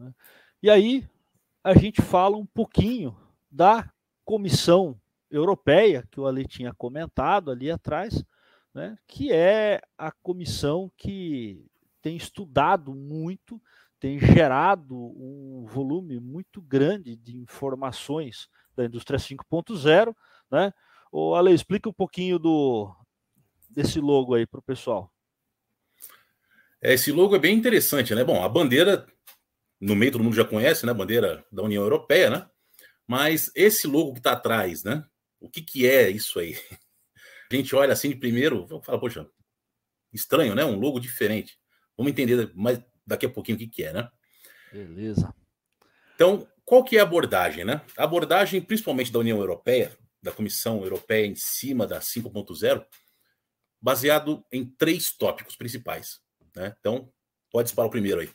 Né? E aí a gente fala um pouquinho da Comissão Europeia, que o Ali tinha comentado ali atrás, né, que é a comissão que tem estudado muito, tem gerado um volume muito grande de informações da indústria 5.0, né? O Ale, explica um pouquinho do desse logo aí para o pessoal. É, esse logo é bem interessante, né? Bom, a bandeira no meio todo mundo já conhece, né? Bandeira da União Europeia, né? Mas esse logo que está atrás, né? O que, que é isso aí? A gente olha assim de primeiro, fala, poxa, estranho, né? Um logo diferente. Vamos entender mais daqui a pouquinho o que, que é, né? Beleza. Então, qual que é a abordagem, né? A abordagem, principalmente da União Europeia, da Comissão Europeia em cima da 5.0, baseado em três tópicos principais. Né? Então, pode disparar o primeiro aí.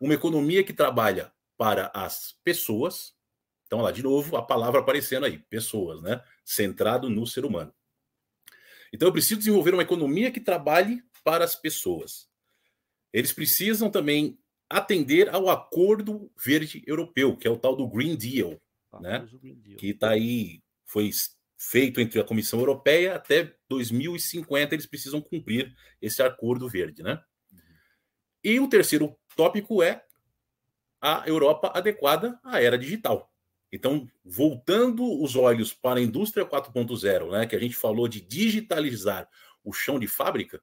Uma economia que trabalha para as pessoas. Então, lá de novo, a palavra aparecendo aí, pessoas, né? Centrado no ser humano. Então, eu preciso desenvolver uma economia que trabalhe para as pessoas. Eles precisam também atender ao Acordo Verde Europeu, que é o tal do Green Deal, né? Green Deal. que está aí, foi feito entre a Comissão Europeia até 2050, eles precisam cumprir esse Acordo Verde, né? Uhum. E o terceiro tópico é a Europa adequada à era digital. Então, voltando os olhos para a indústria 4.0, né, que a gente falou de digitalizar o chão de fábrica,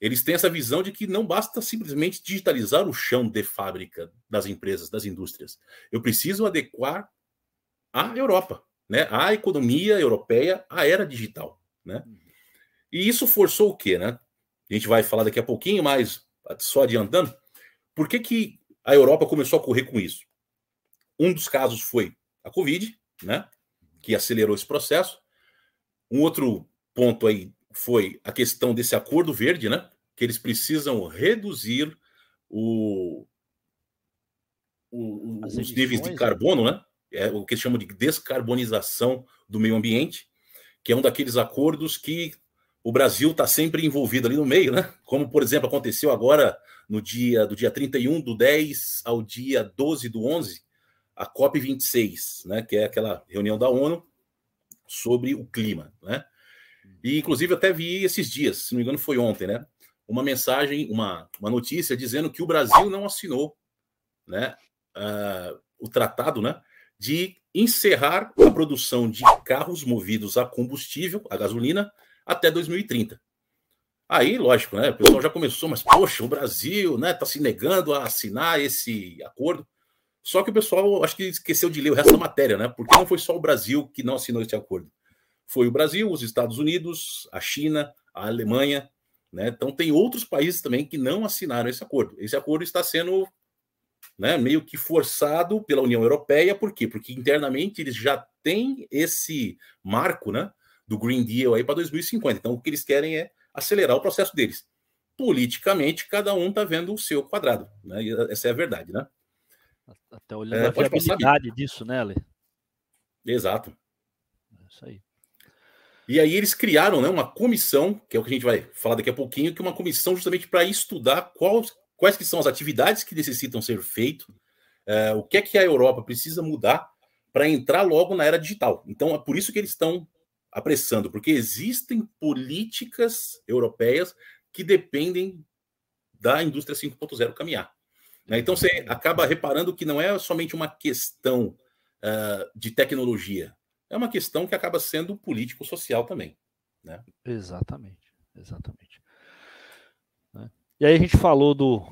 eles têm essa visão de que não basta simplesmente digitalizar o chão de fábrica das empresas, das indústrias. Eu preciso adequar a Europa, né, a economia europeia à era digital, né? E isso forçou o quê, né? A gente vai falar daqui a pouquinho, mas só adiantando, por que, que a Europa começou a correr com isso? Um dos casos foi a Covid, né? Que acelerou esse processo. Um outro ponto aí foi a questão desse acordo verde, né? Que eles precisam reduzir o, o os níveis de carbono, né? É o que eles chamam de descarbonização do meio ambiente, que é um daqueles acordos que o Brasil está sempre envolvido ali no meio, né? Como, por exemplo, aconteceu agora no dia do dia 31 do 10 ao dia 12 do 11, a COP26, né, que é aquela reunião da ONU sobre o clima, né? E inclusive até vi esses dias, se não me engano foi ontem, né, uma mensagem, uma, uma notícia dizendo que o Brasil não assinou, né, uh, o tratado, né, de encerrar a produção de carros movidos a combustível, a gasolina, até 2030. Aí, lógico, né? O pessoal já começou, mas poxa, o Brasil, né, tá se negando a assinar esse acordo. Só que o pessoal acho que esqueceu de ler o resto da matéria, né? Porque não foi só o Brasil que não assinou esse acordo. Foi o Brasil, os Estados Unidos, a China, a Alemanha, né? Então tem outros países também que não assinaram esse acordo. Esse acordo está sendo né, meio que forçado pela União Europeia, por quê? Porque internamente eles já têm esse marco, né, do Green Deal aí para 2050. Então o que eles querem é acelerar o processo deles. Politicamente, cada um está vendo o seu quadrado. Né? E essa é a verdade, né? Até olhando é, a viabilidade disso, né, Ale? Exato. É isso aí. E aí eles criaram né, uma comissão, que é o que a gente vai falar daqui a pouquinho, que é uma comissão justamente para estudar quais, quais que são as atividades que necessitam ser feitas, é, o que é que a Europa precisa mudar para entrar logo na era digital. Então é por isso que eles estão apressando, porque existem políticas europeias que dependem da indústria 5.0 caminhar. Né? Então você acaba reparando que não é somente uma questão uh, de tecnologia, é uma questão que acaba sendo político-social também. Né? Exatamente, exatamente. Né? E aí a gente falou do,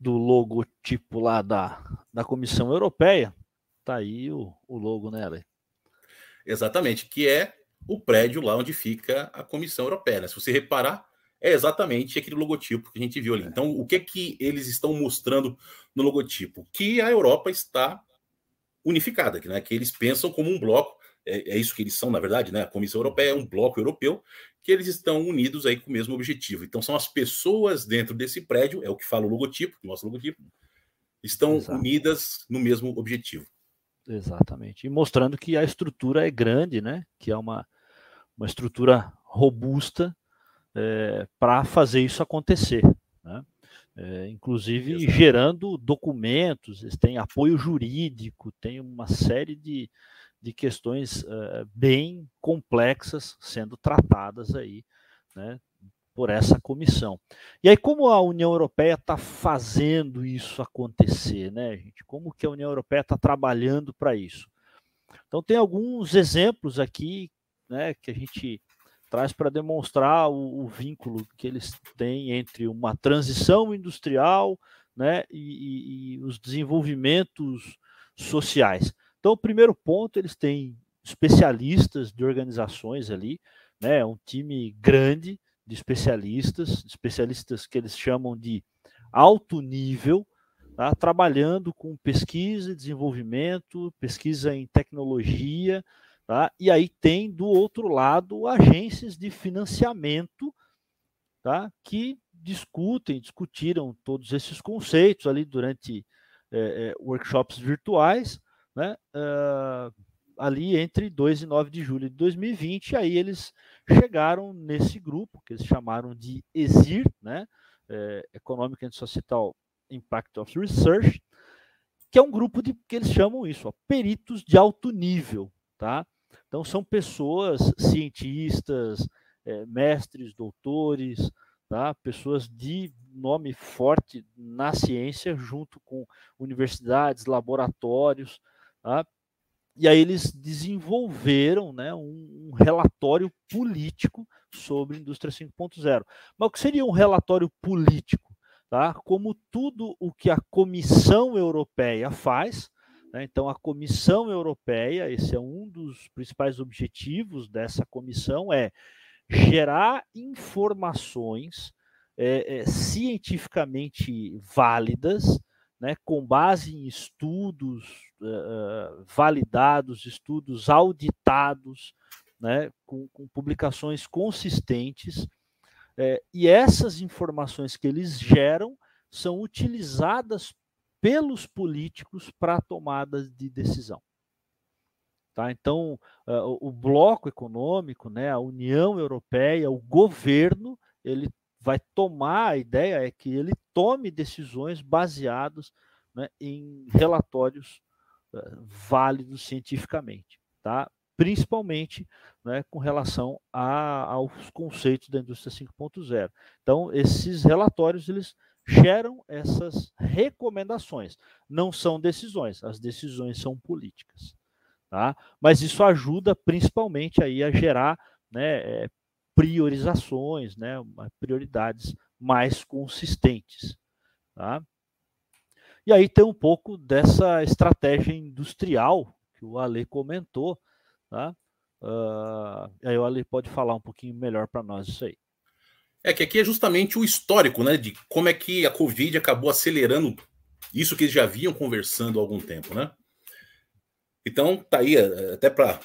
do logotipo lá da, da Comissão Europeia, tá aí o, o logo, né, Ale? Exatamente, que é o prédio lá onde fica a Comissão Europeia. Né? Se você reparar, é exatamente aquele logotipo que a gente viu ali. Então, o que é que eles estão mostrando no logotipo? Que a Europa está unificada, né? que eles pensam como um bloco, é, é, isso que eles são, na verdade, né? A Comissão Europeia é um bloco europeu, que eles estão unidos aí com o mesmo objetivo. Então, são as pessoas dentro desse prédio, é o que fala o logotipo, o nosso logotipo, estão Exato. unidas no mesmo objetivo. Exatamente. E mostrando que a estrutura é grande, né? Que é uma, uma estrutura robusta é, para fazer isso acontecer. Né? É, inclusive Exato. gerando documentos, eles têm apoio jurídico, tem uma série de, de questões uh, bem complexas sendo tratadas aí, né, por essa comissão. E aí, como a União Europeia está fazendo isso acontecer, né, gente? Como que a União Europeia está trabalhando para isso? Então, tem alguns exemplos aqui, né, que a gente traz para demonstrar o, o, vínculo que eles têm entre uma transição industrial né, e, e, os desenvolvimentos sociais. Então, o primeiro ponto, eles têm especialistas de organizações ali, né, um time grande de especialistas, especialistas que eles chamam de alto nível, tá, trabalhando com pesquisa e desenvolvimento, pesquisa em tecnologia, Tá? E aí tem do outro lado agências de financiamento tá? que discutem, discutiram todos esses conceitos ali durante é, é, workshops virtuais, né? Uh, ali entre 2 e 9 de julho de 2020, aí eles chegaram nesse grupo, que eles chamaram de ESIR, né? É, Economic and Societal Impact of Research, que é um grupo de que eles chamam isso, ó, peritos de alto nível, tá? Então, são pessoas, cientistas, é, mestres, doutores, tá? pessoas de nome forte na ciência, junto com universidades, laboratórios. Tá? E aí eles desenvolveram né, um, um relatório político sobre indústria 5.0. Mas o que seria um relatório político? Tá? Como tudo o que a Comissão Europeia faz? Então, a Comissão Europeia, esse é um dos principais objetivos dessa comissão, é gerar informações é, é, cientificamente válidas, né, com base em estudos uh, validados, estudos auditados, né, com, com publicações consistentes, é, e essas informações que eles geram são utilizadas pelos políticos para tomadas de decisão. Tá? Então, uh, o bloco econômico, né, a União Europeia, o governo, ele vai tomar, a ideia é que ele tome decisões baseadas né, em relatórios uh, válidos cientificamente, tá? principalmente né, com relação a, aos conceitos da indústria 5.0. Então, esses relatórios eles geram essas recomendações. Não são decisões, as decisões são políticas. Tá? Mas isso ajuda principalmente aí a gerar né, é, priorizações, né, prioridades mais consistentes. Tá? E aí tem um pouco dessa estratégia industrial que o Ale comentou. Tá? Uh, aí o Ale pode falar um pouquinho melhor para nós isso aí. É que aqui é justamente o histórico, né? De como é que a Covid acabou acelerando isso que eles já vinham conversando há algum tempo, né? Então, tá aí, é, até para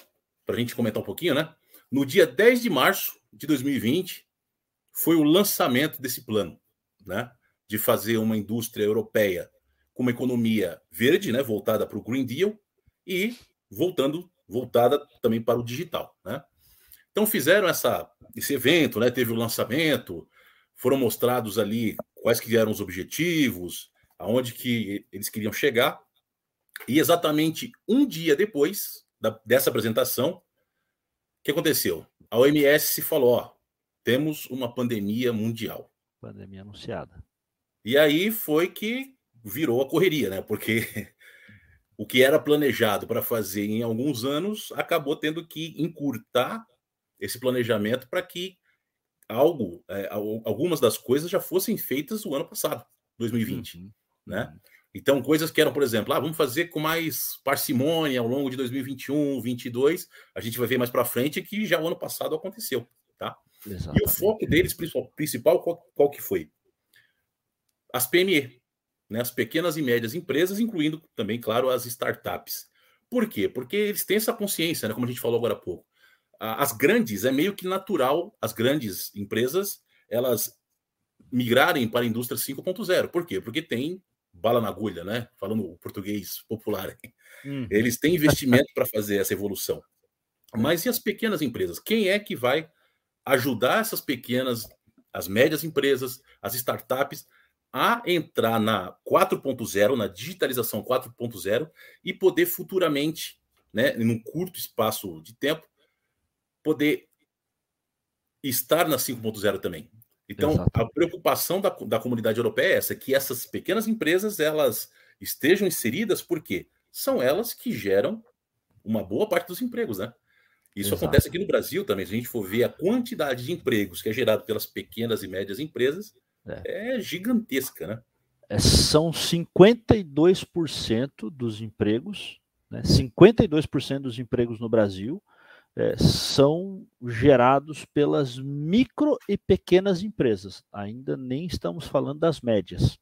a gente comentar um pouquinho, né? No dia 10 de março de 2020, foi o lançamento desse plano, né? De fazer uma indústria europeia com uma economia verde, né? Voltada para o Green Deal e voltando, voltada também para o digital, né? Então fizeram essa, esse evento, né? Teve o lançamento, foram mostrados ali quais que eram os objetivos, aonde que eles queriam chegar. E exatamente um dia depois da, dessa apresentação, o que aconteceu? A OMS falou: ó, temos uma pandemia mundial. Pandemia anunciada. E aí foi que virou a correria, né? Porque o que era planejado para fazer em alguns anos acabou tendo que encurtar esse planejamento para que algo, é, algumas das coisas já fossem feitas o ano passado, 2020, uhum. né? Uhum. Então, coisas que eram, por exemplo, ah, vamos fazer com mais parcimônia ao longo de 2021, 2022, a gente vai ver mais para frente que já o ano passado aconteceu, tá? Exatamente. E o foco deles principal, principal qual, qual que foi? As PME, né? As pequenas e médias empresas, incluindo também, claro, as startups. Por quê? Porque eles têm essa consciência, né? Como a gente falou agora há pouco as grandes, é meio que natural as grandes empresas elas migrarem para a indústria 5.0. Por quê? Porque tem bala na agulha, né? Falando português popular. Uhum. Eles têm investimento para fazer essa evolução. Mas e as pequenas empresas? Quem é que vai ajudar essas pequenas, as médias empresas, as startups a entrar na 4.0, na digitalização 4.0 e poder futuramente, né, em um curto espaço de tempo, poder estar na 5.0 também. Então, Exato. a preocupação da, da comunidade europeia é essa, que essas pequenas empresas elas estejam inseridas, porque são elas que geram uma boa parte dos empregos, né? Isso Exato. acontece aqui no Brasil também. Se a gente for ver a quantidade de empregos que é gerado pelas pequenas e médias empresas, é, é gigantesca, né? É, são 52% dos empregos, né? 52% dos empregos no Brasil é, são gerados pelas micro e pequenas empresas. Ainda nem estamos falando das médias.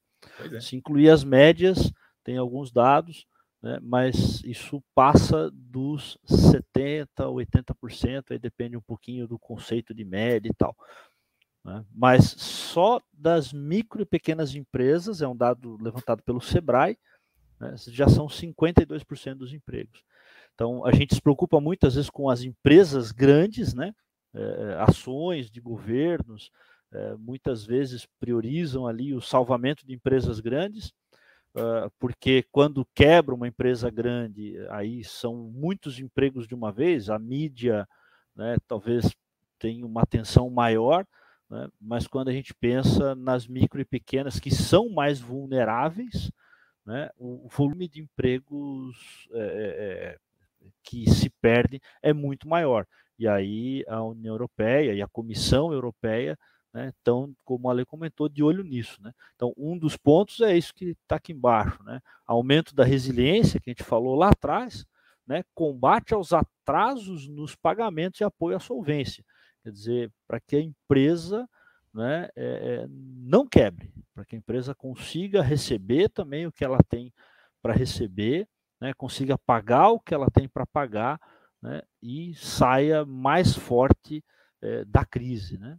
É. Se incluir as médias, tem alguns dados, né, mas isso passa dos 70%, 80%, aí depende um pouquinho do conceito de média e tal. Né? Mas só das micro e pequenas empresas, é um dado levantado pelo Sebrae, né, já são 52% dos empregos. Então, a gente se preocupa muitas vezes com as empresas grandes, né? É, ações de governos, é, muitas vezes priorizam ali o salvamento de empresas grandes, uh, porque quando quebra uma empresa grande, aí são muitos empregos de uma vez, a mídia né, talvez tenha uma atenção maior, né, mas quando a gente pensa nas micro e pequenas que são mais vulneráveis, né, o volume de empregos é, é, que se perde é muito maior. E aí a União Europeia e a Comissão Europeia né, estão, como a lei comentou, de olho nisso. Né? Então, um dos pontos é isso que está aqui embaixo: né? aumento da resiliência, que a gente falou lá atrás, né? combate aos atrasos nos pagamentos e apoio à solvência. Quer dizer, para que a empresa né, é, é não quebre, para que a empresa consiga receber também o que ela tem para receber né, consiga pagar o que ela tem para pagar né, e saia mais forte é, da crise. Né?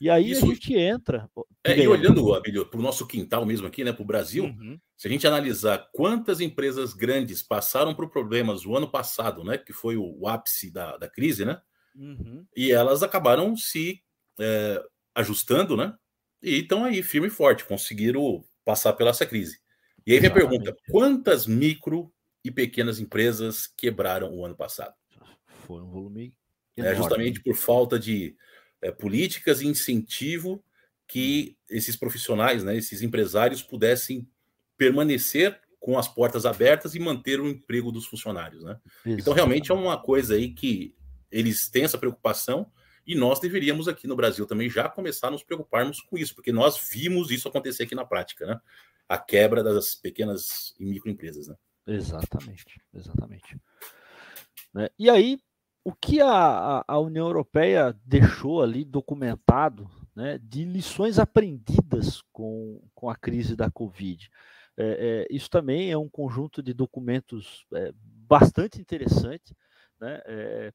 E aí Isso, a gente entra. É, e olhando, Abílio, para o nosso quintal mesmo aqui, né, para o Brasil, uhum. se a gente analisar quantas empresas grandes passaram por problemas o ano passado, né, que foi o, o ápice da, da crise, né? Uhum. E elas acabaram se é, ajustando, né? E estão aí firme e forte, conseguiram passar pela essa crise. E aí vem a pergunta: quantas micro e pequenas empresas quebraram o ano passado. Foi um volume. É justamente por falta de é, políticas e incentivo que esses profissionais, né, esses empresários pudessem permanecer com as portas abertas e manter o emprego dos funcionários, né? Então realmente é uma coisa aí que eles têm essa preocupação e nós deveríamos aqui no Brasil também já começar a nos preocuparmos com isso, porque nós vimos isso acontecer aqui na prática, né? A quebra das pequenas e microempresas, né? Exatamente, exatamente. Né? E aí, o que a, a União Europeia deixou ali documentado né, de lições aprendidas com, com a crise da Covid? É, é, isso também é um conjunto de documentos é, bastante interessante, né, é,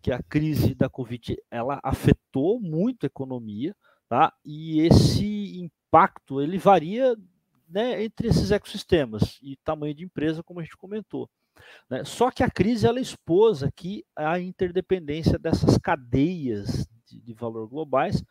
que a crise da Covid ela afetou muito a economia, tá? e esse impacto ele varia né, entre esses ecossistemas e tamanho de empresa, como a gente comentou. Né? Só que a crise ela expôs aqui a interdependência dessas cadeias de, de valor globais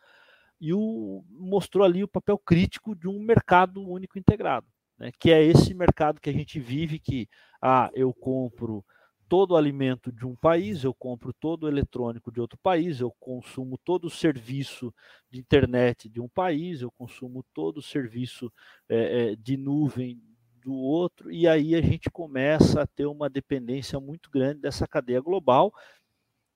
e o, mostrou ali o papel crítico de um mercado único integrado, né? que é esse mercado que a gente vive, que ah, eu compro todo o alimento de um país, eu compro todo o eletrônico de outro país, eu consumo todo o serviço de internet de um país, eu consumo todo o serviço é, é, de nuvem do outro, e aí a gente começa a ter uma dependência muito grande dessa cadeia global.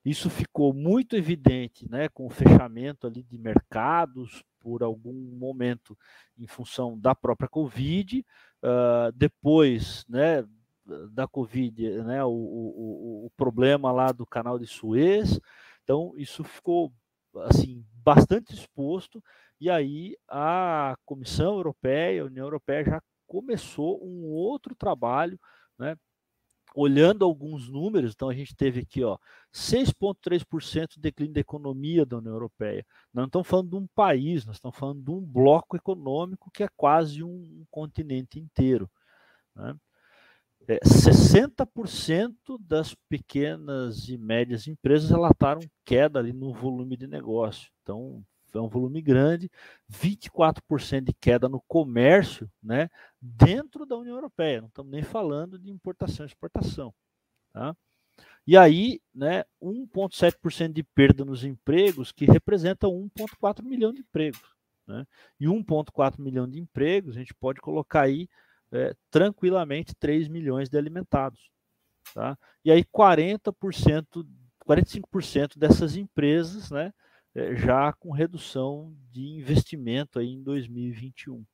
Isso ficou muito evidente né, com o fechamento ali de mercados por algum momento em função da própria Covid. Uh, depois, né, da Covid, né, o, o, o problema lá do canal de Suez. Então, isso ficou assim bastante exposto e aí a Comissão Europeia, a União Europeia já começou um outro trabalho, né, olhando alguns números, então a gente teve aqui, ó, 6,3% de declínio da economia da União Europeia. Não estamos falando de um país, nós estamos falando de um bloco econômico que é quase um continente inteiro. Né? É, 60% das pequenas e médias empresas relataram queda ali no volume de negócio. Então, é um volume grande, 24% de queda no comércio, né, dentro da União Europeia, não estamos nem falando de importação e exportação, tá? E aí, né, 1,7% de perda nos empregos, que representa 1,4 milhão de empregos. Né? E 1,4 milhão de empregos, a gente pode colocar aí é, tranquilamente 3 milhões de alimentados. Tá? E aí 40%, 45% dessas empresas né, é, já com redução de investimento aí em 2021.